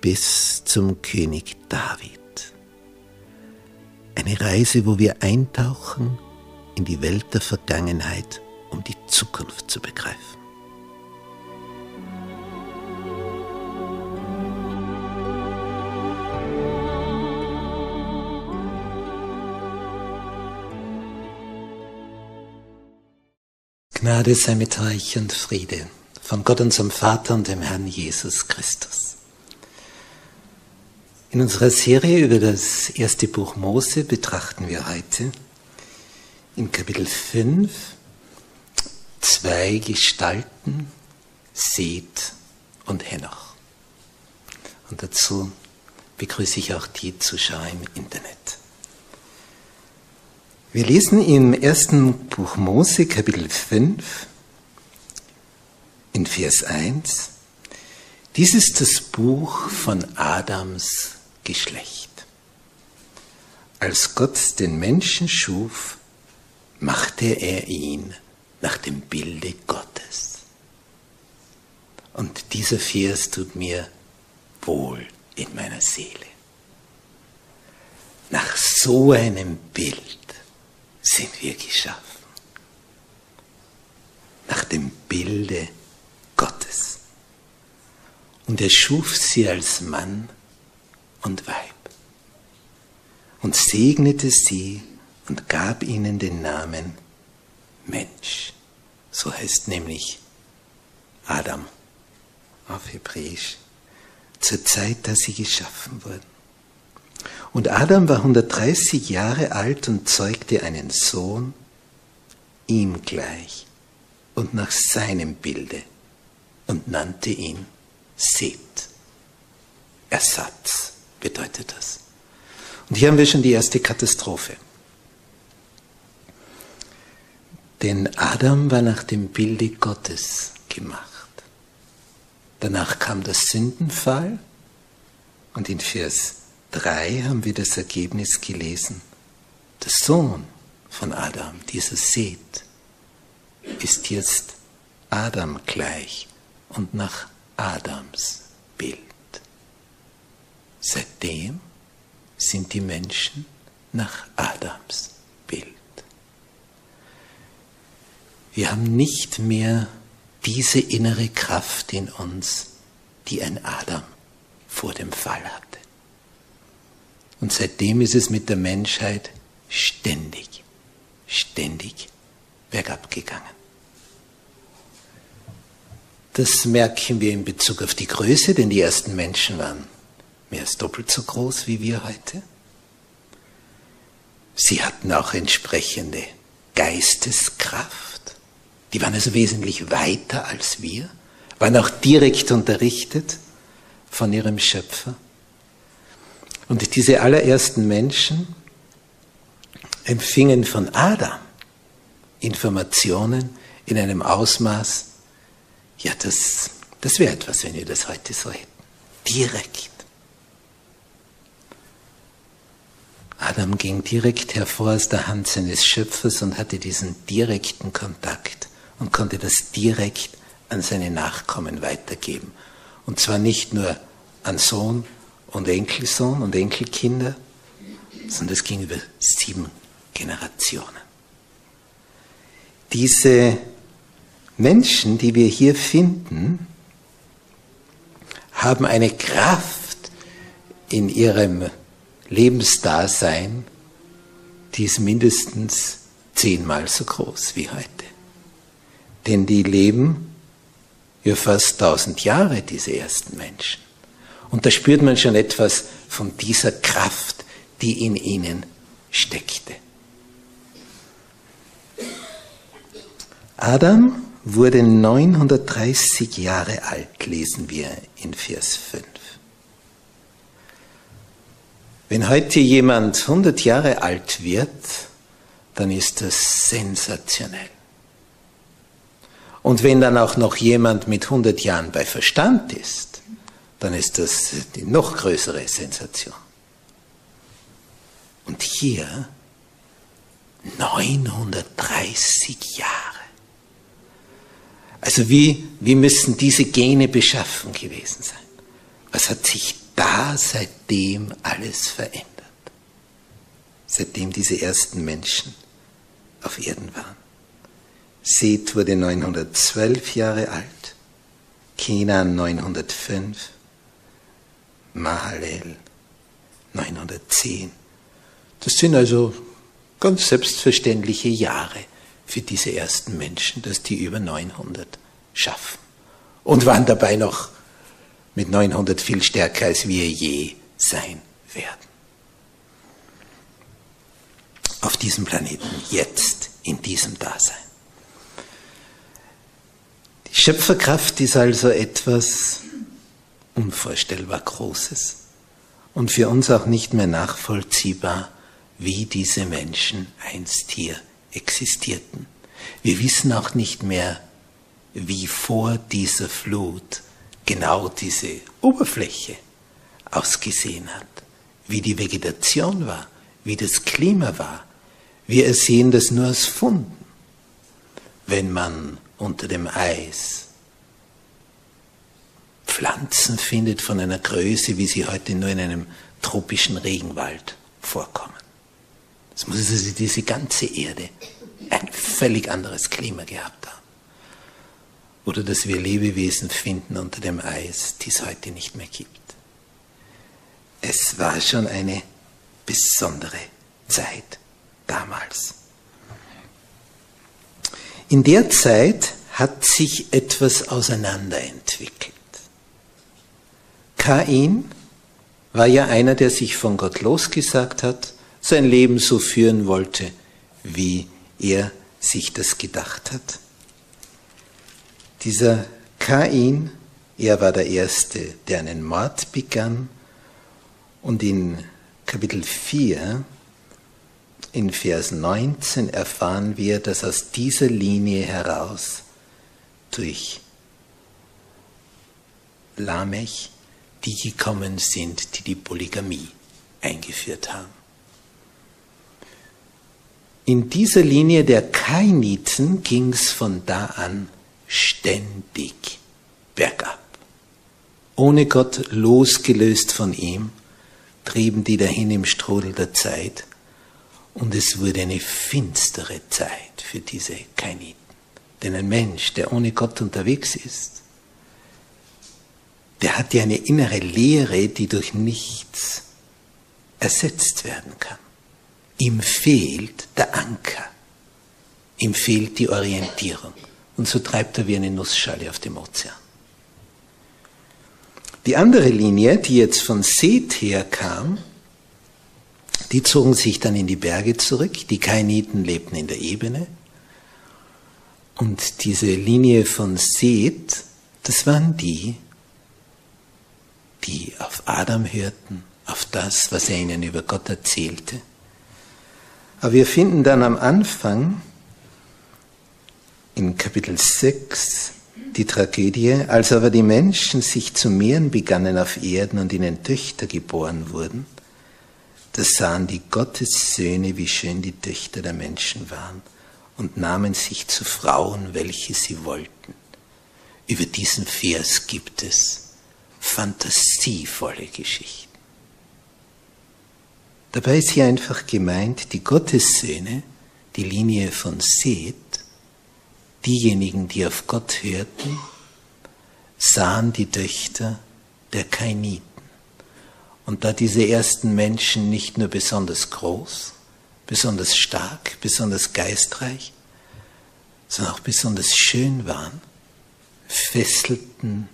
bis zum König David. Eine Reise, wo wir eintauchen in die Welt der Vergangenheit, um die Zukunft zu begreifen. Gnade sei mit euch und Friede von Gott unserem Vater und dem Herrn Jesus Christus. In unserer Serie über das erste Buch Mose betrachten wir heute in Kapitel 5 zwei Gestalten, Seth und Henoch. Und dazu begrüße ich auch die Zuschauer im Internet. Wir lesen im ersten Buch Mose, Kapitel 5, in Vers 1. Dies ist das Buch von Adams Geschlecht. Als Gott den Menschen schuf, machte er ihn nach dem Bilde Gottes. Und dieser Vers tut mir wohl in meiner Seele. Nach so einem Bild sind wir geschaffen. Nach dem Bilde Gottes. Und er schuf sie als Mann und Weib und segnete sie und gab ihnen den Namen Mensch. So heißt nämlich Adam auf Hebräisch, zur Zeit, da sie geschaffen wurden. Und Adam war 130 Jahre alt und zeugte einen Sohn, ihm gleich und nach seinem Bilde und nannte ihn Seth, Ersatz bedeutet das. Und hier haben wir schon die erste Katastrophe. Denn Adam war nach dem Bilde Gottes gemacht. Danach kam der Sündenfall und in Vers 3 haben wir das Ergebnis gelesen. Der Sohn von Adam, dieser Seth, ist jetzt Adam gleich und nach Adams. Seitdem sind die Menschen nach Adams Bild. Wir haben nicht mehr diese innere Kraft in uns, die ein Adam vor dem Fall hatte. Und seitdem ist es mit der Menschheit ständig, ständig bergab gegangen. Das merken wir in Bezug auf die Größe, denn die ersten Menschen waren mehr als doppelt so groß wie wir heute. Sie hatten auch entsprechende Geisteskraft. Die waren also wesentlich weiter als wir, waren auch direkt unterrichtet von ihrem Schöpfer. Und diese allerersten Menschen empfingen von Adam Informationen in einem Ausmaß, ja, das, das wäre etwas, wenn wir das heute so hätten. Direkt. Adam ging direkt hervor aus der Hand seines Schöpfers und hatte diesen direkten Kontakt und konnte das direkt an seine Nachkommen weitergeben. Und zwar nicht nur an Sohn und Enkelsohn und Enkelkinder, sondern es ging über sieben Generationen. Diese Menschen, die wir hier finden, haben eine Kraft in ihrem Lebensdasein, die ist mindestens zehnmal so groß wie heute. Denn die leben ja fast tausend Jahre, diese ersten Menschen. Und da spürt man schon etwas von dieser Kraft, die in ihnen steckte. Adam wurde 930 Jahre alt, lesen wir in Vers 5. Wenn heute jemand 100 Jahre alt wird, dann ist das sensationell. Und wenn dann auch noch jemand mit 100 Jahren bei Verstand ist, dann ist das die noch größere Sensation. Und hier 930 Jahre. Also wie, wie müssen diese Gene beschaffen gewesen sein? Was hat sich da seitdem alles verändert? Seitdem diese ersten Menschen auf Erden waren. Seth wurde 912 Jahre alt, Kenan 905, Mahalel 910. Das sind also ganz selbstverständliche Jahre für diese ersten Menschen, dass die über 900 schaffen. Und waren dabei noch mit 900 viel stärker, als wir je sein werden. Auf diesem Planeten, jetzt, in diesem Dasein. Die Schöpferkraft ist also etwas unvorstellbar Großes und für uns auch nicht mehr nachvollziehbar, wie diese Menschen einst hier existierten. Wir wissen auch nicht mehr, wie vor dieser Flut genau diese Oberfläche ausgesehen hat, wie die Vegetation war, wie das Klima war. Wir sehen das nur als Funden. Wenn man unter dem Eis Pflanzen findet von einer Größe, wie sie heute nur in einem tropischen Regenwald vorkommen. Es muss also diese ganze Erde ein völlig anderes Klima gehabt haben. Oder dass wir Lebewesen finden unter dem Eis, die es heute nicht mehr gibt. Es war schon eine besondere Zeit damals. In der Zeit hat sich etwas auseinanderentwickelt. Kain war ja einer, der sich von Gott losgesagt hat sein Leben so führen wollte, wie er sich das gedacht hat. Dieser Kain, er war der Erste, der einen Mord begann und in Kapitel 4, in Vers 19 erfahren wir, dass aus dieser Linie heraus durch Lamech die gekommen sind, die die Polygamie eingeführt haben. In dieser Linie der Kainiten ging es von da an ständig bergab. Ohne Gott losgelöst von ihm, trieben die dahin im Strudel der Zeit und es wurde eine finstere Zeit für diese Kainiten. Denn ein Mensch, der ohne Gott unterwegs ist, der hat ja eine innere Leere, die durch nichts ersetzt werden kann. Ihm fehlt der Anker. Ihm fehlt die Orientierung. Und so treibt er wie eine Nussschale auf dem Ozean. Die andere Linie, die jetzt von Seth her kam, die zogen sich dann in die Berge zurück. Die Kainiten lebten in der Ebene. Und diese Linie von Seth, das waren die, die auf Adam hörten, auf das, was er ihnen über Gott erzählte aber wir finden dann am Anfang in Kapitel 6 die Tragödie, als aber die Menschen sich zu mehren begannen auf Erden und ihnen Töchter geboren wurden, da sahen die Gottessöhne, wie schön die Töchter der Menschen waren und nahmen sich zu Frauen, welche sie wollten. Über diesen Vers gibt es fantasievolle Geschichten. Dabei ist hier einfach gemeint, die Gottessöhne, die Linie von Seth, diejenigen, die auf Gott hörten, sahen die Töchter der Kainiten. Und da diese ersten Menschen nicht nur besonders groß, besonders stark, besonders geistreich, sondern auch besonders schön waren, fesselten,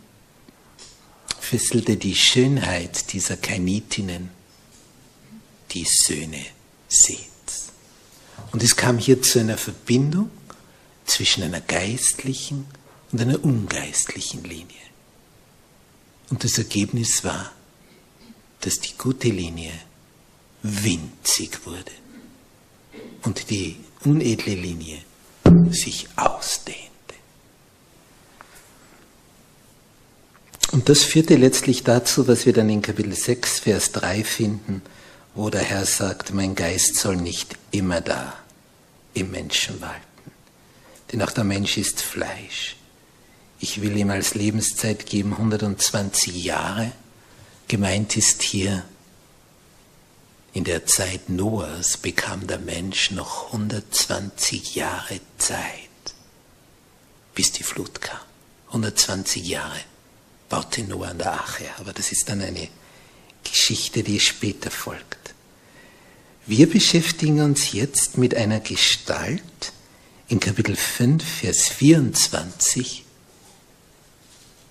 fesselte die Schönheit dieser Kainitinnen die Söhne Seths. Und es kam hier zu einer Verbindung zwischen einer geistlichen und einer ungeistlichen Linie. Und das Ergebnis war, dass die gute Linie winzig wurde und die unedle Linie sich ausdehnte. Und das führte letztlich dazu, was wir dann in Kapitel 6, Vers 3 finden, wo der Herr sagt, mein Geist soll nicht immer da im Menschen walten. Denn auch der Mensch ist Fleisch. Ich will ihm als Lebenszeit geben 120 Jahre. Gemeint ist hier, in der Zeit Noahs bekam der Mensch noch 120 Jahre Zeit, bis die Flut kam. 120 Jahre baute Noah an der Ache, aber das ist dann eine Geschichte, die später folgt. Wir beschäftigen uns jetzt mit einer Gestalt in Kapitel 5, Vers 24,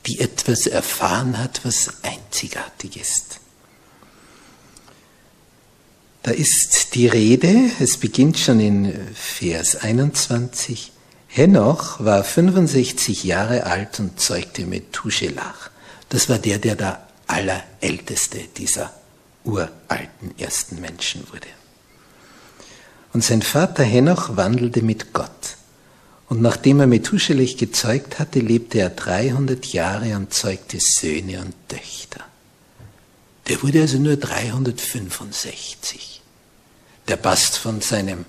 die etwas erfahren hat, was einzigartig ist. Da ist die Rede, es beginnt schon in Vers 21, Henoch war 65 Jahre alt und zeugte Methuselach. Das war der, der der allerälteste dieser uralten ersten Menschen wurde. Und sein Vater Henoch wandelte mit Gott. Und nachdem er Methuselah gezeugt hatte, lebte er 300 Jahre und zeugte Söhne und Töchter. Der wurde also nur 365. Der passt von seinem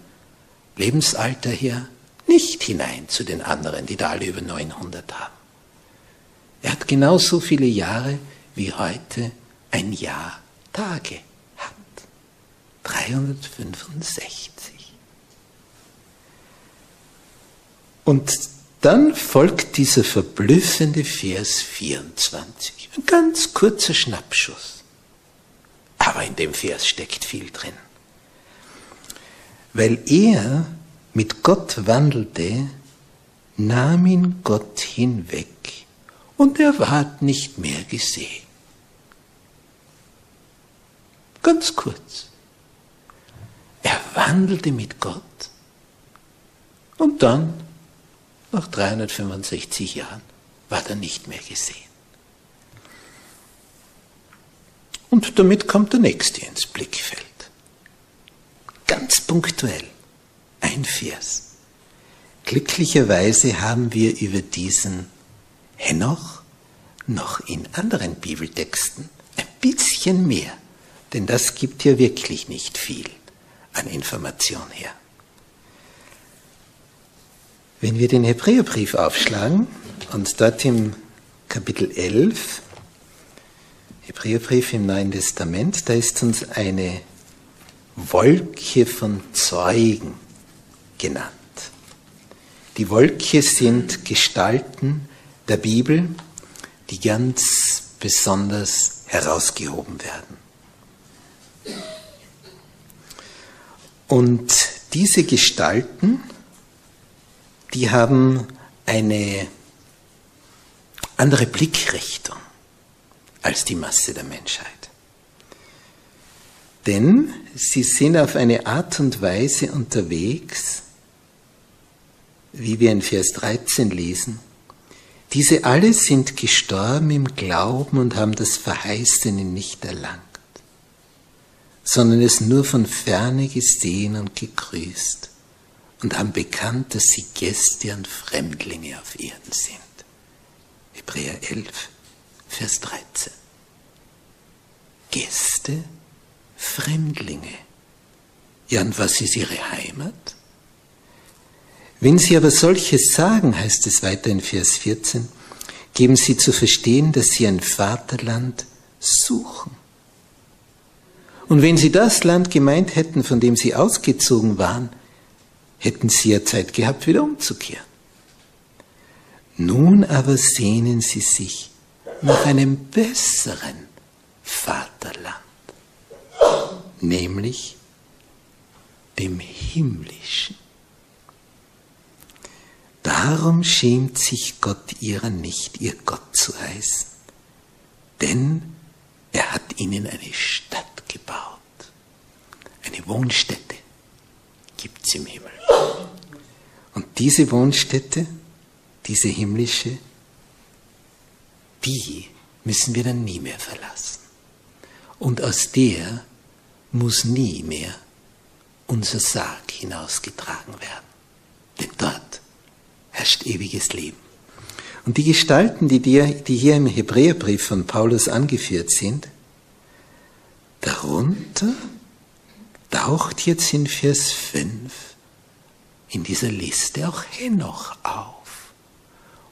Lebensalter her nicht hinein zu den anderen, die da alle über 900 haben. Er hat genauso viele Jahre wie heute ein Jahr Tage hat. 365. Und dann folgt dieser verblüffende Vers 24. Ein ganz kurzer Schnappschuss. Aber in dem Vers steckt viel drin. Weil er mit Gott wandelte, nahm ihn Gott hinweg und er ward nicht mehr gesehen. Ganz kurz. Er wandelte mit Gott und dann nach 365 Jahren war er nicht mehr gesehen. Und damit kommt der nächste ins Blickfeld. Ganz punktuell. Ein Vers. Glücklicherweise haben wir über diesen Henoch noch in anderen Bibeltexten ein bisschen mehr, denn das gibt ja wirklich nicht viel an Information her. Wenn wir den Hebräerbrief aufschlagen und dort im Kapitel 11, Hebräerbrief im Neuen Testament, da ist uns eine Wolke von Zeugen genannt. Die Wolke sind Gestalten der Bibel, die ganz besonders herausgehoben werden. Und diese Gestalten die haben eine andere Blickrichtung als die Masse der Menschheit. Denn sie sind auf eine Art und Weise unterwegs, wie wir in Vers 13 lesen, diese alle sind gestorben im Glauben und haben das Verheißene nicht erlangt, sondern es nur von ferne gesehen und gegrüßt und haben bekannt, dass sie Gäste und Fremdlinge auf Erden sind. Hebräer 11, Vers 13. Gäste, Fremdlinge. Ja, und was ist ihre Heimat? Wenn sie aber solches sagen, heißt es weiter in Vers 14, geben sie zu verstehen, dass sie ein Vaterland suchen. Und wenn sie das Land gemeint hätten, von dem sie ausgezogen waren, hätten sie ja Zeit gehabt, wieder umzukehren. Nun aber sehnen sie sich nach einem besseren Vaterland, nämlich dem himmlischen. Darum schämt sich Gott ihrer nicht, ihr Gott zu heißen, denn er hat ihnen eine Stadt gebaut, eine Wohnstätte gibt es im Himmel. Und diese Wohnstätte, diese himmlische, die müssen wir dann nie mehr verlassen. Und aus der muss nie mehr unser Sarg hinausgetragen werden. Denn dort herrscht ewiges Leben. Und die Gestalten, die, die hier im Hebräerbrief von Paulus angeführt sind, darunter taucht jetzt in Vers 5 in dieser Liste auch Henoch auf.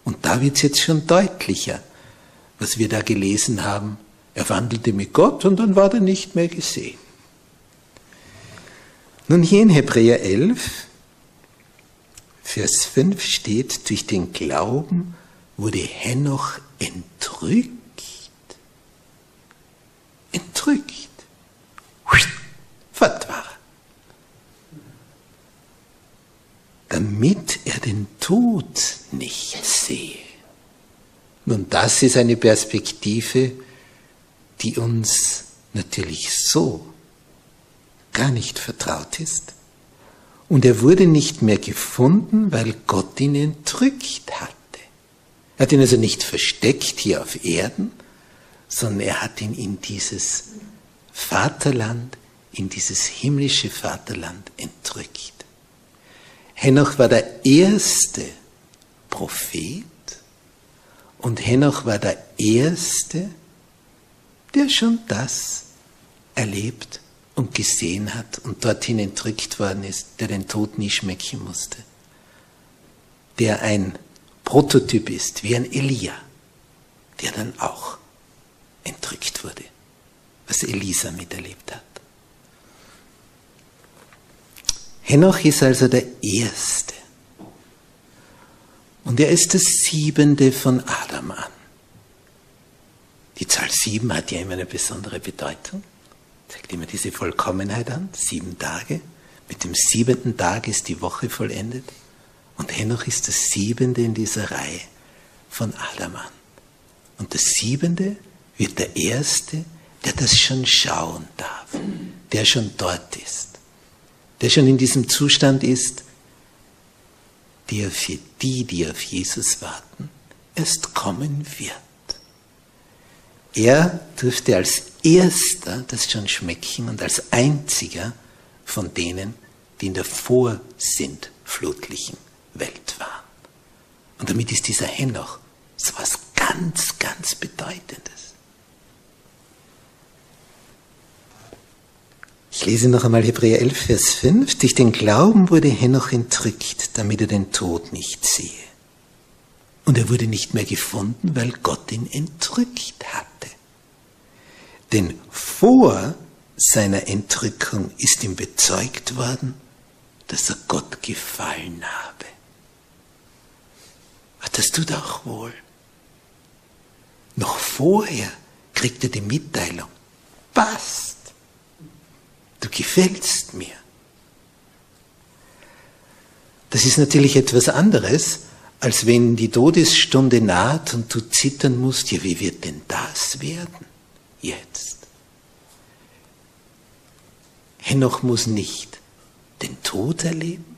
Und da wird es jetzt schon deutlicher, was wir da gelesen haben. Er wandelte mit Gott und dann war er nicht mehr gesehen. Nun hier in Hebräer 11, Vers 5 steht, durch den Glauben wurde Henoch entrückt. Entrückt. Fort war er. Damit er den Tod nicht sehe. Nun, das ist eine Perspektive, die uns natürlich so gar nicht vertraut ist. Und er wurde nicht mehr gefunden, weil Gott ihn entrückt hatte. Er hat ihn also nicht versteckt hier auf Erden, sondern er hat ihn in dieses Vaterland, in dieses himmlische Vaterland entrückt. Henoch war der erste Prophet und Henoch war der erste, der schon das erlebt und gesehen hat und dorthin entrückt worden ist, der den Tod nie schmecken musste, der ein Prototyp ist, wie ein Elia, der dann auch entrückt wurde, was Elisa miterlebt hat. Henoch ist also der Erste. Und er ist das Siebente von Adam an. Die Zahl sieben hat ja immer eine besondere Bedeutung zeigt immer diese Vollkommenheit an, sieben Tage. Mit dem siebenten Tag ist die Woche vollendet. Und Henoch ist das siebente in dieser Reihe von Adam an. Und das siebente wird der erste, der das schon schauen darf, der schon dort ist, der schon in diesem Zustand ist, der für die, die auf Jesus warten, erst kommen wird. Er dürfte als erster das schon schmecken und als einziger von denen, die in der vorsintflutlichen Welt waren. Und damit ist dieser Henoch so was ganz, ganz Bedeutendes. Ich lese noch einmal Hebräer 11, Vers 5. Durch den Glauben wurde Henoch entrückt, damit er den Tod nicht sehe. Und er wurde nicht mehr gefunden, weil Gott ihn entrückt hatte. Denn vor seiner Entrückung ist ihm bezeugt worden, dass er Gott gefallen habe. Das tut auch wohl. Noch vorher kriegt er die Mitteilung, passt, du gefällst mir. Das ist natürlich etwas anderes, als wenn die Todesstunde naht und du zittern musst, ja, wie wird denn das werden? jetzt. Henoch muss nicht den Tod erleben.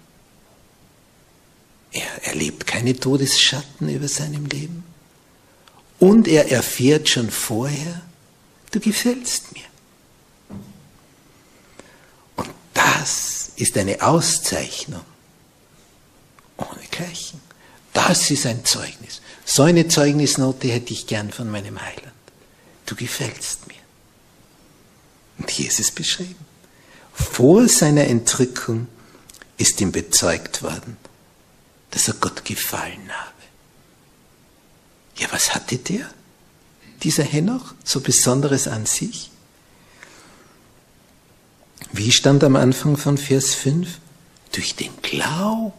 Er erlebt keine Todesschatten über seinem Leben. Und er erfährt schon vorher, du gefällst mir. Und das ist eine Auszeichnung ohne Gleichen. Das ist ein Zeugnis. So eine Zeugnisnote hätte ich gern von meinem Heiland du gefällst mir. Und hier ist es beschrieben. Vor seiner Entrückung ist ihm bezeugt worden, dass er Gott gefallen habe. Ja, was hatte der, dieser Henoch, so Besonderes an sich? Wie stand am Anfang von Vers 5? Durch den Glauben.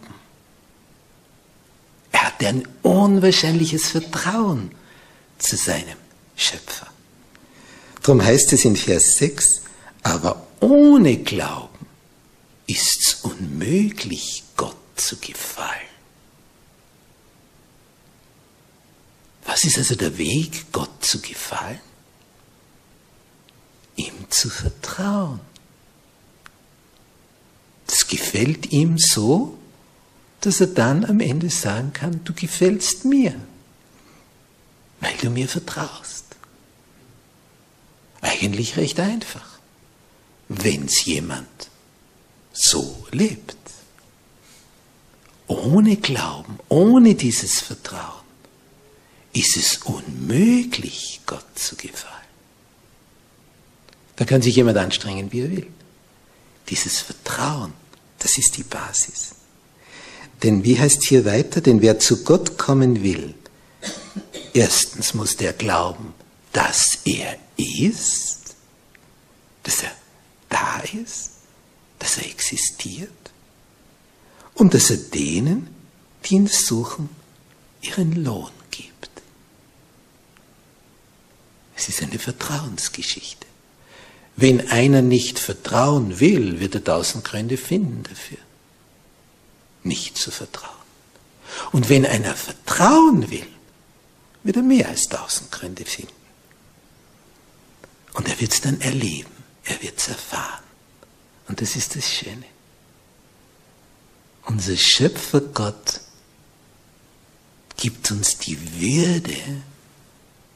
Er hatte ein unwahrscheinliches Vertrauen zu seinem Schöpfer. Darum heißt es in Vers 6, aber ohne Glauben ist es unmöglich, Gott zu gefallen. Was ist also der Weg, Gott zu gefallen? Ihm zu vertrauen. Das gefällt ihm so, dass er dann am Ende sagen kann, du gefällst mir, weil du mir vertraust. Eigentlich recht einfach, wenn es jemand so lebt. Ohne Glauben, ohne dieses Vertrauen ist es unmöglich, Gott zu gefallen. Da kann sich jemand anstrengen, wie er will. Dieses Vertrauen, das ist die Basis. Denn wie heißt hier weiter? Denn wer zu Gott kommen will, erstens muss der glauben, dass er ist, dass er da ist, dass er existiert und dass er denen, die ihn suchen, ihren Lohn gibt. Es ist eine Vertrauensgeschichte. Wenn einer nicht vertrauen will, wird er tausend Gründe finden dafür, nicht zu vertrauen. Und wenn einer vertrauen will, wird er mehr als tausend Gründe finden. Und er wird es dann erleben, er wird es erfahren. Und das ist das Schöne. Unser Schöpfer Gott gibt uns die Würde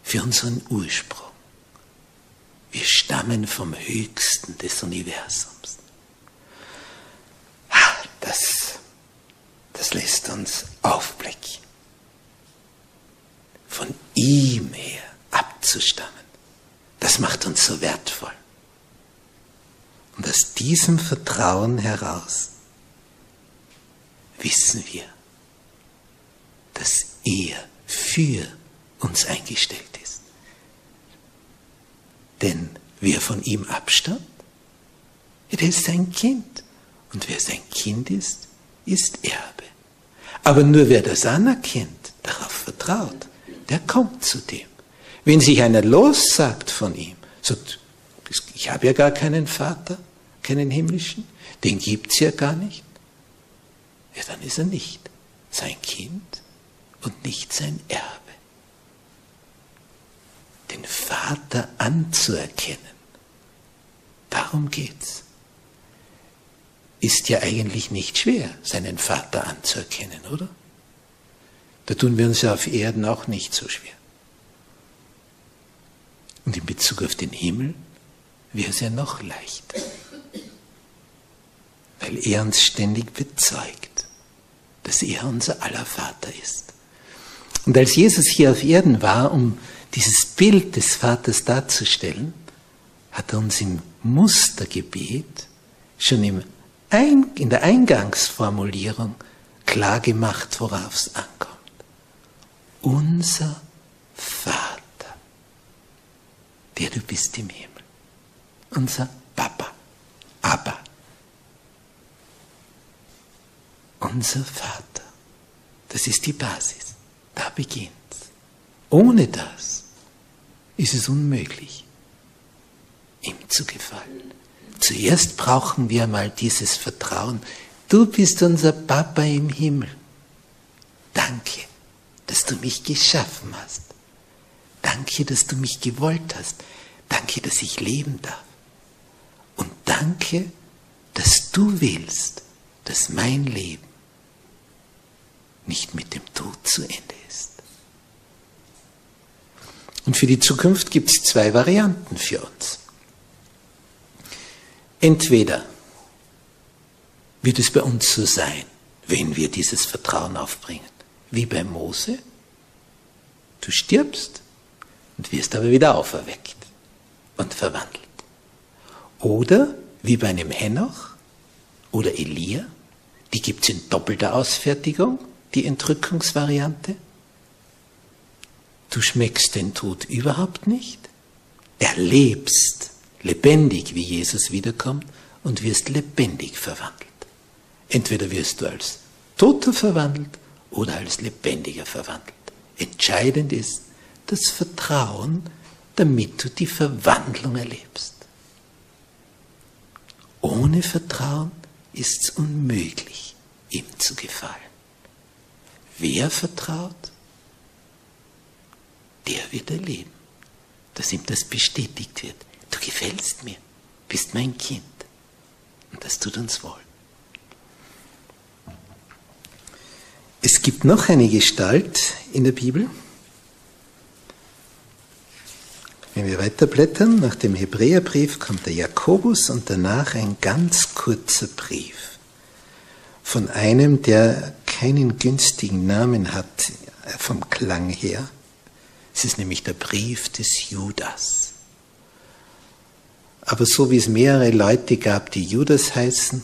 für unseren Ursprung. Wir stammen vom Höchsten des Universums. Ah, das, das lässt uns aufblicken. Von ihm her abzustammen. Das macht uns so wertvoll. Und aus diesem Vertrauen heraus wissen wir, dass er für uns eingestellt ist. Denn wer von ihm abstammt, der ist sein Kind. Und wer sein Kind ist, ist Erbe. Aber nur wer das anerkennt, darauf vertraut, der kommt zu dem. Wenn sich einer lossagt von ihm, sagt, ich habe ja gar keinen Vater, keinen himmlischen, den gibt es ja gar nicht, ja, dann ist er nicht sein Kind und nicht sein Erbe. Den Vater anzuerkennen, darum geht's. Ist ja eigentlich nicht schwer, seinen Vater anzuerkennen, oder? Da tun wir uns ja auf Erden auch nicht so schwer. Und in Bezug auf den Himmel wäre es ja noch leichter weil er uns ständig bezeugt, dass er unser aller Vater ist. Und als Jesus hier auf Erden war, um dieses Bild des Vaters darzustellen, hat er uns im Mustergebet schon im Ein in der Eingangsformulierung klar gemacht, worauf es ankommt. Unser Vater, der du bist im Himmel. Unser Papa, Abba. unser Vater. Das ist die Basis. Da beginnt's. Ohne das ist es unmöglich, ihm zu gefallen. Zuerst brauchen wir mal dieses Vertrauen. Du bist unser Papa im Himmel. Danke, dass du mich geschaffen hast. Danke, dass du mich gewollt hast. Danke, dass ich leben darf. Und danke, dass du willst, dass mein Leben nicht mit dem Tod zu Ende ist. Und für die Zukunft gibt es zwei Varianten für uns. Entweder wird es bei uns so sein, wenn wir dieses Vertrauen aufbringen, wie bei Mose, du stirbst und wirst aber wieder auferweckt und verwandelt. Oder wie bei einem Henoch oder Elia, die gibt es in doppelter Ausfertigung, die Entrückungsvariante? Du schmeckst den Tod überhaupt nicht, erlebst lebendig, wie Jesus wiederkommt und wirst lebendig verwandelt. Entweder wirst du als Toter verwandelt oder als Lebendiger verwandelt. Entscheidend ist, das Vertrauen, damit du die Verwandlung erlebst. Ohne Vertrauen ist es unmöglich, ihm zu gefallen. Wer vertraut, der wird erleben, dass ihm das bestätigt wird. Du gefällst mir, bist mein Kind. Und das tut uns wohl. Es gibt noch eine Gestalt in der Bibel. Wenn wir weiterblättern, nach dem Hebräerbrief kommt der Jakobus und danach ein ganz kurzer Brief von einem, der keinen günstigen Namen hat vom Klang her. Es ist nämlich der Brief des Judas. Aber so wie es mehrere Leute gab, die Judas heißen,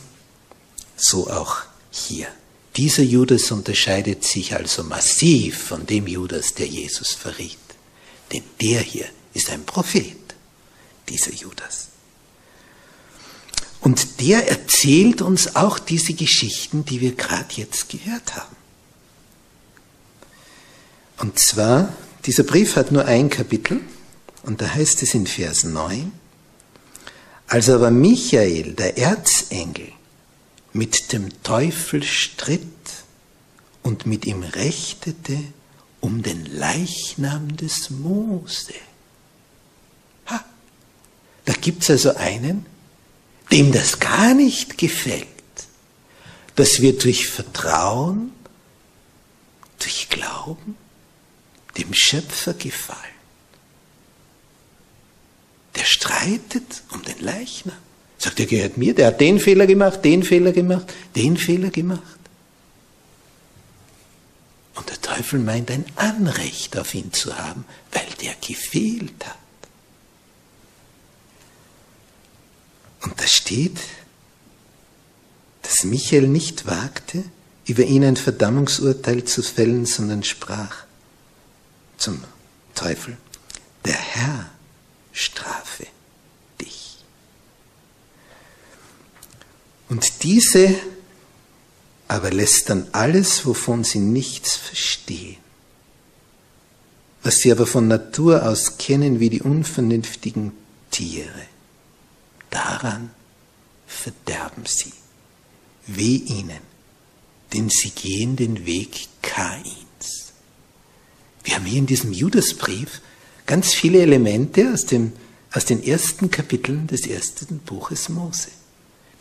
so auch hier. Dieser Judas unterscheidet sich also massiv von dem Judas, der Jesus verriet. Denn der hier ist ein Prophet, dieser Judas. Und der erzählt uns auch diese Geschichten, die wir gerade jetzt gehört haben. Und zwar, dieser Brief hat nur ein Kapitel und da heißt es in Vers 9, als aber Michael, der Erzengel, mit dem Teufel stritt und mit ihm rechtete um den Leichnam des Mose. Ha, da gibt's also einen, dem das gar nicht gefällt, dass wir durch Vertrauen, durch Glauben dem Schöpfer gefallen. Der streitet um den Leichnam. Sagt, er gehört mir, der hat den Fehler gemacht, den Fehler gemacht, den Fehler gemacht. Und der Teufel meint ein Anrecht auf ihn zu haben, weil der gefehlt hat. Und da steht, dass Michael nicht wagte, über ihn ein Verdammungsurteil zu fällen, sondern sprach zum Teufel, der Herr strafe dich. Und diese aber lässt dann alles, wovon sie nichts verstehen, was sie aber von Natur aus kennen wie die unvernünftigen Tiere, daran verderben sie. Weh ihnen, denn sie gehen den Weg Kains. Wir haben hier in diesem Judasbrief ganz viele Elemente aus, dem, aus den ersten Kapiteln des ersten Buches Mose.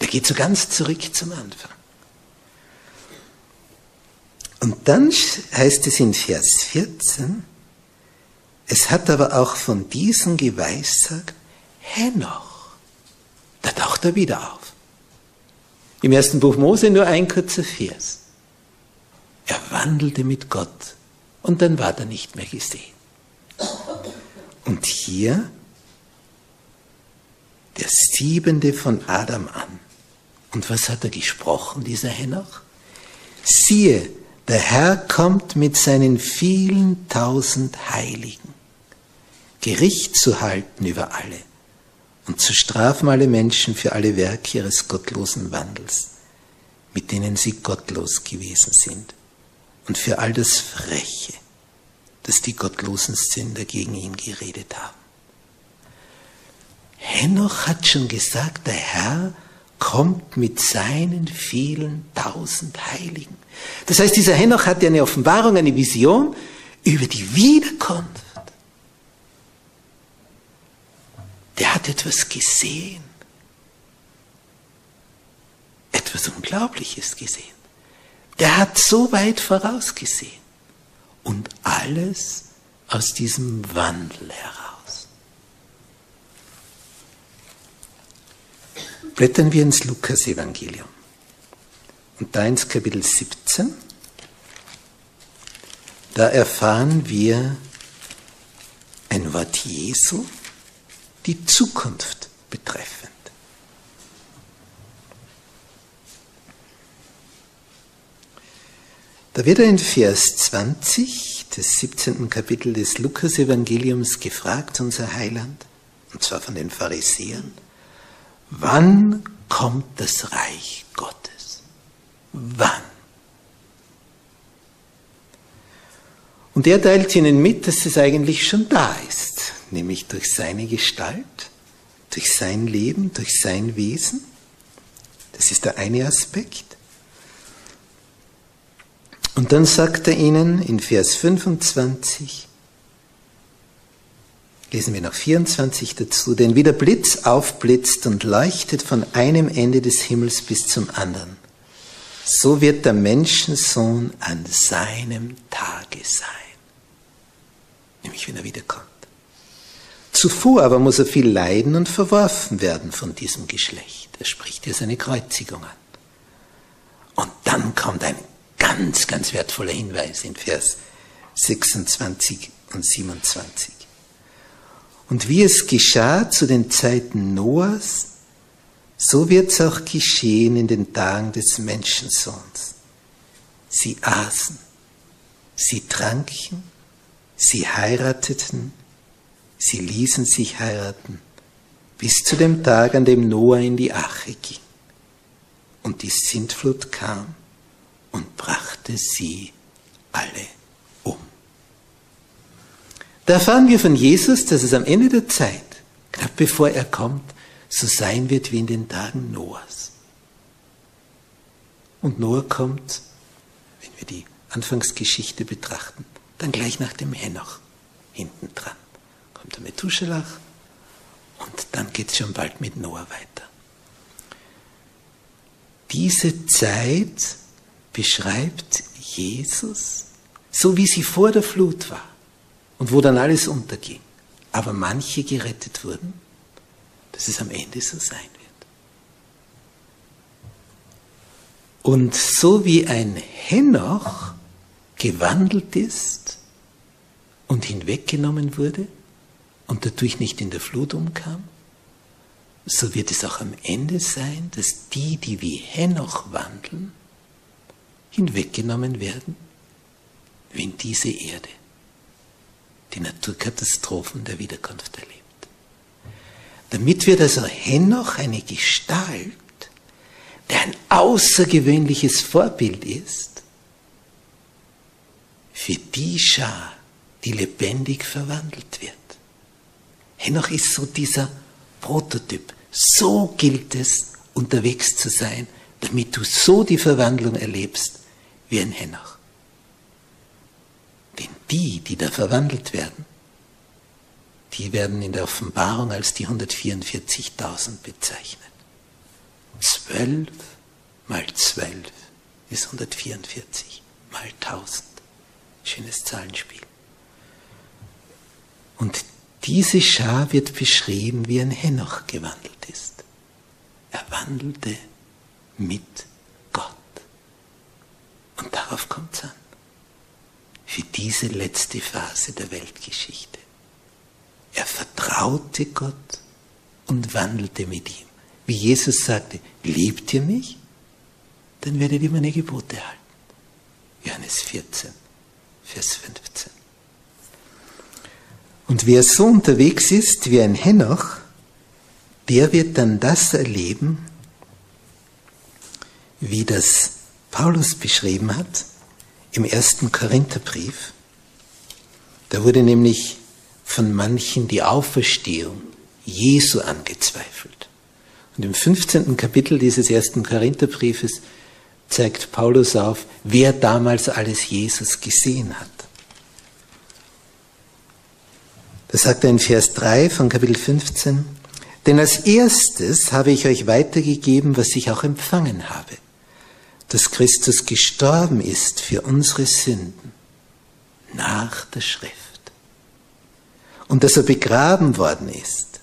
Der geht so ganz zurück zum Anfang. Und dann heißt es in Vers 14, es hat aber auch von diesen geweissagt, Henoch. Da taucht er wieder auf. Im ersten Buch Mose nur ein kurzer Vers. Er wandelte mit Gott und dann war er nicht mehr gesehen. Und hier der siebente von Adam an. Und was hat er gesprochen, dieser Henoch? Siehe, der Herr kommt mit seinen vielen tausend Heiligen, Gericht zu halten über alle und zu strafen alle Menschen für alle Werke ihres gottlosen Wandels, mit denen sie gottlos gewesen sind, und für all das Freche, das die gottlosen Sünder gegen ihn geredet haben. Henoch hat schon gesagt, der Herr kommt mit seinen vielen tausend Heiligen. Das heißt, dieser Henoch hatte eine Offenbarung, eine Vision über die Wiederkunft. Der hat etwas gesehen. Etwas Unglaubliches gesehen. Der hat so weit vorausgesehen. Und alles aus diesem Wandel heraus. Blättern wir ins Lukas-Evangelium. Und da ins Kapitel 17, da erfahren wir ein Wort Jesu, die Zukunft betreffend. Da wird er in Vers 20 des 17. Kapitel des Lukas-Evangeliums gefragt, unser Heiland, und zwar von den Pharisäern, wann kommt das Reich Gottes? Wann? Und er teilt ihnen mit, dass es eigentlich schon da ist, nämlich durch seine Gestalt, durch sein Leben, durch sein Wesen. Das ist der eine Aspekt. Und dann sagt er ihnen in Vers 25, lesen wir noch 24 dazu, denn wie der Blitz aufblitzt und leuchtet von einem Ende des Himmels bis zum anderen, so wird der Menschensohn an seinem Tage sein, nämlich wenn er wiederkommt. Zuvor aber muss er viel leiden und verworfen werden von diesem Geschlecht. Er spricht hier seine Kreuzigung an. Und dann kommt ein ganz, ganz wertvoller Hinweis in Vers 26 und 27. Und wie es geschah zu den Zeiten Noahs, so wird es auch geschehen in den Tagen des Menschensohns. Sie aßen, sie tranken, sie heirateten, sie ließen sich heiraten, bis zu dem Tag, an dem Noah in die Ache ging. Und die Sintflut kam und brachte sie alle um. Da erfahren wir von Jesus, dass es am Ende der Zeit, knapp bevor er kommt, so sein wird wie in den Tagen Noahs. Und Noah kommt, wenn wir die Anfangsgeschichte betrachten, dann gleich nach dem Henoch hinten dran. Kommt der Methuselach und dann geht es schon bald mit Noah weiter. Diese Zeit beschreibt Jesus, so wie sie vor der Flut war und wo dann alles unterging, aber manche gerettet wurden, dass es am Ende so sein wird. Und so wie ein Henoch gewandelt ist und hinweggenommen wurde und dadurch nicht in der Flut umkam, so wird es auch am Ende sein, dass die, die wie Henoch wandeln, hinweggenommen werden, wenn diese Erde die Naturkatastrophen der Wiederkunft erlebt. Damit wird also Henoch eine Gestalt, der ein außergewöhnliches Vorbild ist, für die Schar, die lebendig verwandelt wird. Henoch ist so dieser Prototyp. So gilt es, unterwegs zu sein, damit du so die Verwandlung erlebst, wie ein Henoch. Denn die, die da verwandelt werden, die werden in der Offenbarung als die 144.000 bezeichnet. Zwölf mal zwölf ist 144 mal 1000. Schönes Zahlenspiel. Und diese Schar wird beschrieben, wie ein Henoch gewandelt ist. Er wandelte mit und darauf kommt es an. Für diese letzte Phase der Weltgeschichte. Er vertraute Gott und wandelte mit ihm. Wie Jesus sagte, liebt ihr mich? Dann werdet ihr meine Gebote halten. Johannes 14, Vers 15. Und wer so unterwegs ist wie ein Henoch, der wird dann das erleben, wie das Paulus beschrieben hat im ersten Korintherbrief. Da wurde nämlich von manchen die Auferstehung Jesu angezweifelt. Und im 15. Kapitel dieses ersten Korintherbriefes zeigt Paulus auf, wer damals alles Jesus gesehen hat. Da sagt er in Vers 3 von Kapitel 15, denn als erstes habe ich euch weitergegeben, was ich auch empfangen habe dass Christus gestorben ist für unsere Sünden nach der Schrift und dass er begraben worden ist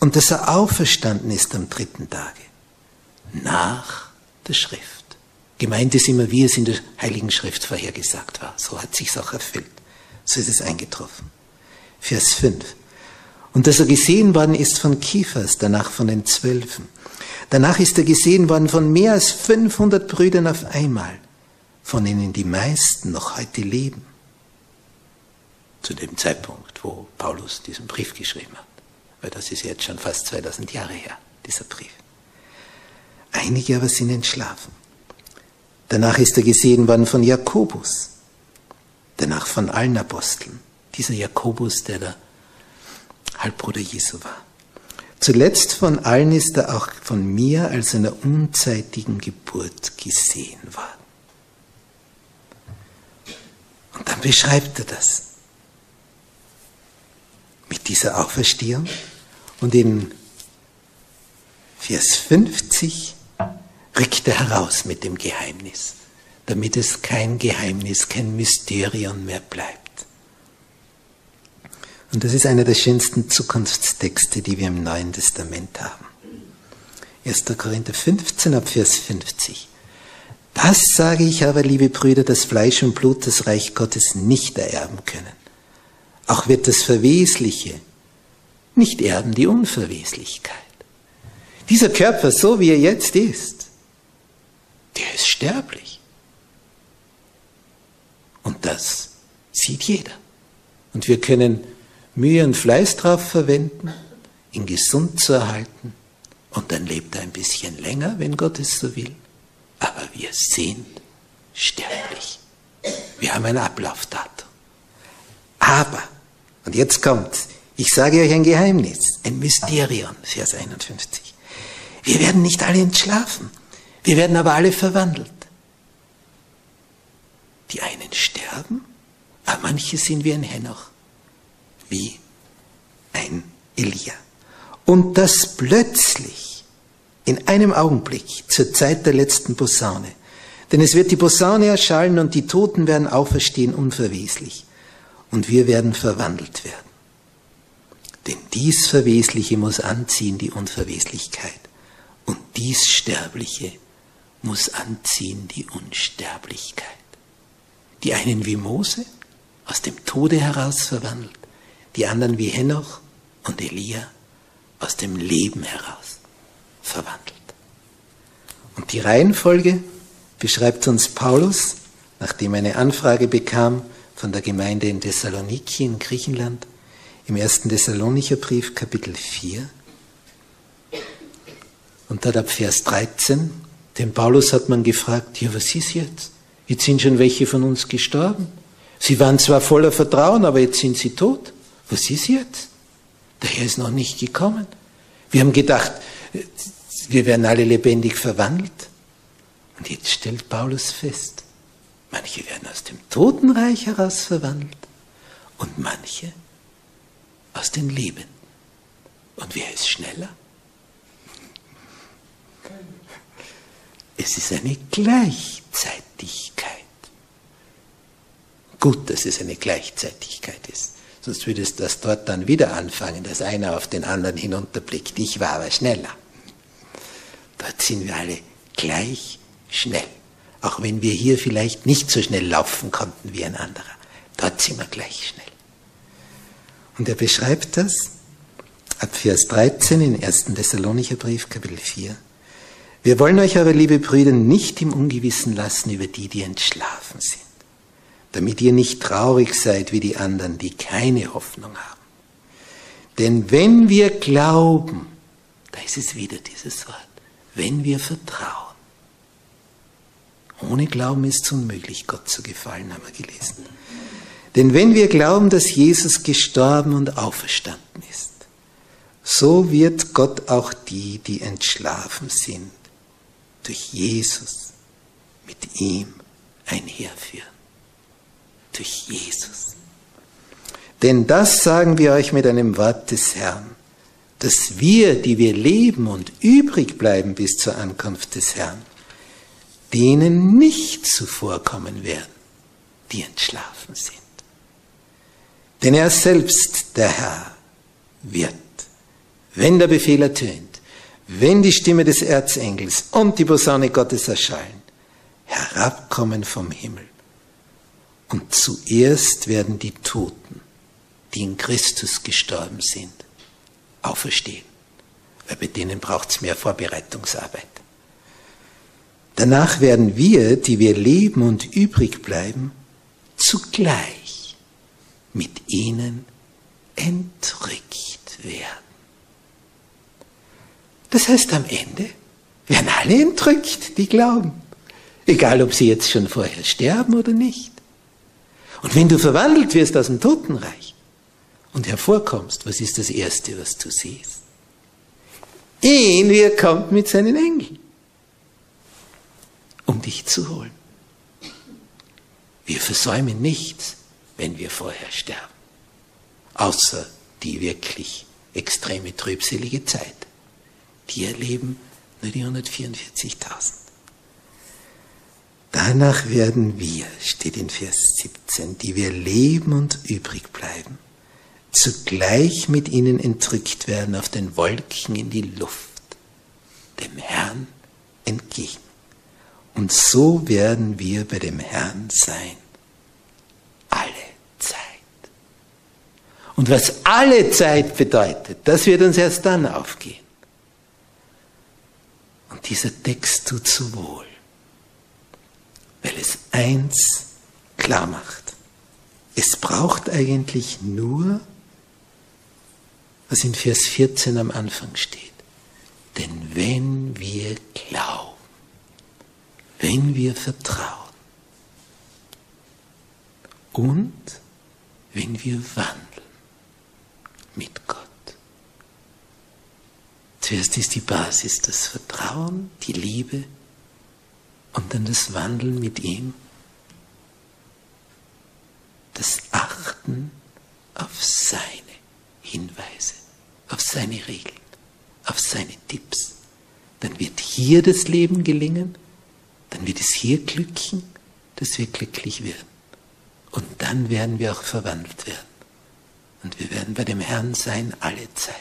und dass er auferstanden ist am dritten Tage nach der Schrift. Gemeint ist immer, wie es in der Heiligen Schrift vorhergesagt war. So hat sich's auch erfüllt. So ist es eingetroffen. Vers 5. Und dass er gesehen worden ist von Kiefers, danach von den Zwölfen. Danach ist er gesehen worden von mehr als 500 Brüdern auf einmal, von denen die meisten noch heute leben. Zu dem Zeitpunkt, wo Paulus diesen Brief geschrieben hat. Weil das ist jetzt schon fast 2000 Jahre her, dieser Brief. Einige aber sind entschlafen. Danach ist er gesehen worden von Jakobus. danach von allen Aposteln. Dieser Jakobus, der der Halbbruder Jesu war. Zuletzt von allen ist er auch von mir als einer unzeitigen Geburt gesehen worden. Und dann beschreibt er das mit dieser Auferstehung. Und in Vers 50 rückt er heraus mit dem Geheimnis, damit es kein Geheimnis, kein Mysterium mehr bleibt. Und das ist einer der schönsten Zukunftstexte, die wir im Neuen Testament haben. 1. Korinther 15 ab Vers 50. Das sage ich aber, liebe Brüder, dass Fleisch und Blut das Reich Gottes nicht ererben können. Auch wird das Verwesliche nicht erben die Unverweslichkeit. Dieser Körper, so wie er jetzt ist, der ist sterblich. Und das sieht jeder. Und wir können Mühe und Fleiß drauf verwenden, ihn gesund zu erhalten. Und dann lebt er ein bisschen länger, wenn Gott es so will. Aber wir sind sterblich. Wir haben ein Ablaufdatum. Aber, und jetzt kommt, ich sage euch ein Geheimnis, ein Mysterium, Vers 51. Wir werden nicht alle entschlafen, wir werden aber alle verwandelt. Die einen sterben, aber manche sind wie ein Henoch wie ein Elia. Und das plötzlich, in einem Augenblick, zur Zeit der letzten Posaune. Denn es wird die Posaune erschallen und die Toten werden auferstehen unverweslich. Und wir werden verwandelt werden. Denn dies Verwesliche muss anziehen die Unverweslichkeit. Und dies Sterbliche muss anziehen die Unsterblichkeit. Die einen wie Mose aus dem Tode heraus verwandelt, die anderen wie Henoch und Elia aus dem Leben heraus verwandelt. Und die Reihenfolge beschreibt uns Paulus, nachdem er eine Anfrage bekam von der Gemeinde in Thessaloniki in Griechenland, im ersten Thessalonicher Brief, Kapitel 4. Und dort ab Vers 13, den Paulus hat man gefragt, ja, was ist jetzt? Jetzt sind schon welche von uns gestorben. Sie waren zwar voller Vertrauen, aber jetzt sind sie tot. Was ist jetzt? Der Herr ist noch nicht gekommen. Wir haben gedacht, wir werden alle lebendig verwandelt. Und jetzt stellt Paulus fest, manche werden aus dem Totenreich heraus verwandelt und manche aus den Lebenden. Und wer ist schneller? Es ist eine Gleichzeitigkeit. Gut, dass es eine Gleichzeitigkeit ist. Sonst würde es das dort dann wieder anfangen, dass einer auf den anderen hinunterblickt. Ich war aber schneller. Dort sind wir alle gleich schnell. Auch wenn wir hier vielleicht nicht so schnell laufen konnten wie ein anderer. Dort sind wir gleich schnell. Und er beschreibt das ab Vers 13 in 1. Thessalonicher Brief, Kapitel 4. Wir wollen euch aber, liebe Brüder, nicht im Ungewissen lassen über die, die entschlafen sind damit ihr nicht traurig seid wie die anderen, die keine Hoffnung haben. Denn wenn wir glauben, da ist es wieder dieses Wort, wenn wir vertrauen, ohne Glauben ist es unmöglich, Gott zu gefallen, haben wir gelesen. Denn wenn wir glauben, dass Jesus gestorben und auferstanden ist, so wird Gott auch die, die entschlafen sind, durch Jesus mit ihm einherführen durch Jesus. Denn das sagen wir euch mit einem Wort des Herrn, dass wir, die wir leben und übrig bleiben bis zur Ankunft des Herrn, denen nicht zuvorkommen werden, die entschlafen sind. Denn er selbst, der Herr, wird, wenn der Befehl ertönt, wenn die Stimme des Erzengels und die Posaune Gottes erschallen, herabkommen vom Himmel und zuerst werden die Toten, die in Christus gestorben sind, auferstehen. Weil bei denen braucht es mehr Vorbereitungsarbeit. Danach werden wir, die wir leben und übrig bleiben, zugleich mit ihnen entrückt werden. Das heißt, am Ende werden alle entrückt, die glauben. Egal, ob sie jetzt schon vorher sterben oder nicht. Und wenn du verwandelt wirst aus dem Totenreich und hervorkommst, was ist das Erste, was du siehst? Ihn, wie er kommt mit seinen Engeln, um dich zu holen. Wir versäumen nichts, wenn wir vorher sterben, außer die wirklich extreme trübselige Zeit. Die erleben nur die 144.000. Danach werden wir, steht in Vers 17, die wir leben und übrig bleiben, zugleich mit ihnen entrückt werden auf den Wolken in die Luft, dem Herrn entgegen. Und so werden wir bei dem Herrn sein. Alle Zeit. Und was alle Zeit bedeutet, das wird uns erst dann aufgehen. Und dieser Text tut so wohl weil es eins klar macht. Es braucht eigentlich nur, was in Vers 14 am Anfang steht. Denn wenn wir glauben, wenn wir vertrauen und wenn wir wandeln mit Gott. Zuerst ist die Basis das Vertrauen, die Liebe, und dann das Wandeln mit ihm, das Achten auf seine Hinweise, auf seine Regeln, auf seine Tipps. Dann wird hier das Leben gelingen, dann wird es hier glücken, dass wir glücklich werden. Und dann werden wir auch verwandelt werden. Und wir werden bei dem Herrn sein alle Zeit.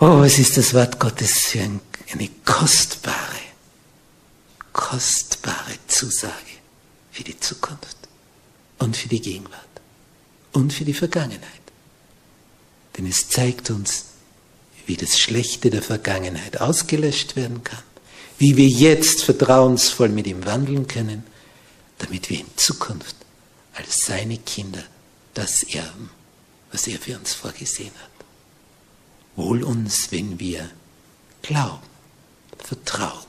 Oh, was ist das Wort Gottes für ein eine kostbare, kostbare Zusage für die Zukunft und für die Gegenwart und für die Vergangenheit. Denn es zeigt uns, wie das Schlechte der Vergangenheit ausgelöscht werden kann, wie wir jetzt vertrauensvoll mit ihm wandeln können, damit wir in Zukunft als seine Kinder das erben, was er für uns vorgesehen hat. Wohl uns, wenn wir glauben vertrauen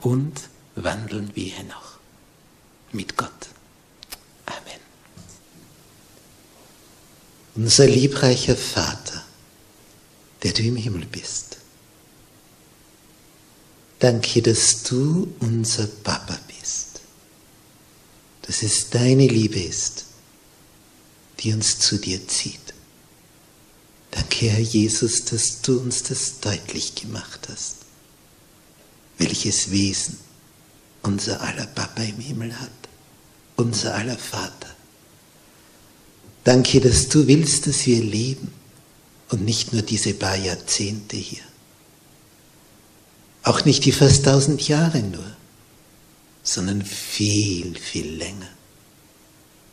und wandeln wie Henoch mit Gott. Amen. Unser liebreicher Vater, der du im Himmel bist, danke, dass du unser Papa bist, dass es deine Liebe ist, die uns zu dir zieht. Danke, Herr Jesus, dass du uns das deutlich gemacht hast welches Wesen unser aller Papa im Himmel hat, unser aller Vater. Danke, dass du willst, dass wir leben und nicht nur diese paar Jahrzehnte hier. Auch nicht die fast tausend Jahre nur, sondern viel, viel länger.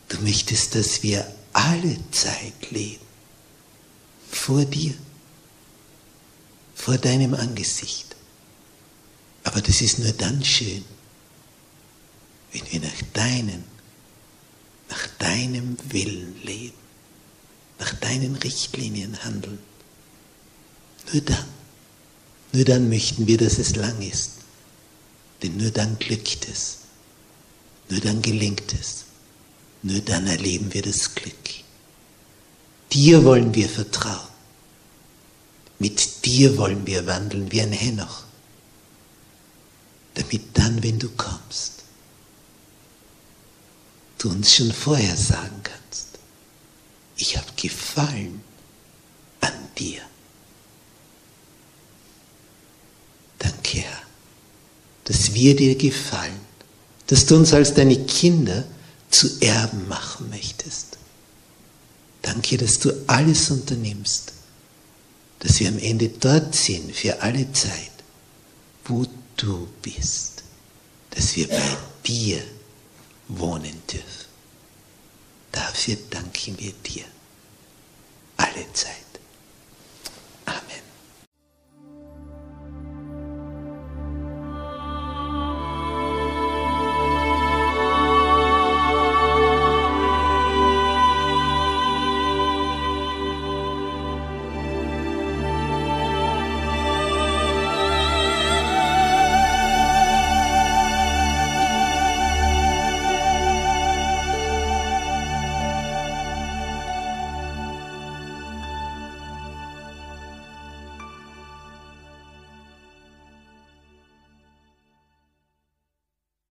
Du möchtest, dass wir alle Zeit leben. Vor dir. Vor deinem Angesicht. Aber das ist nur dann schön, wenn wir nach deinen, nach deinem Willen leben, nach deinen Richtlinien handeln. Nur dann, nur dann möchten wir, dass es lang ist. Denn nur dann glückt es. Nur dann gelingt es. Nur dann erleben wir das Glück. Dir wollen wir vertrauen. Mit dir wollen wir wandeln wie ein Henoch damit dann, wenn du kommst, du uns schon vorher sagen kannst, ich habe Gefallen an dir. Danke, Herr, dass wir dir gefallen, dass du uns als deine Kinder zu Erben machen möchtest. Danke, dass du alles unternimmst, dass wir am Ende dort sind für alle Zeit, du bist, dass wir bei dir wohnen dürfen. Dafür danken wir dir alle Zeit.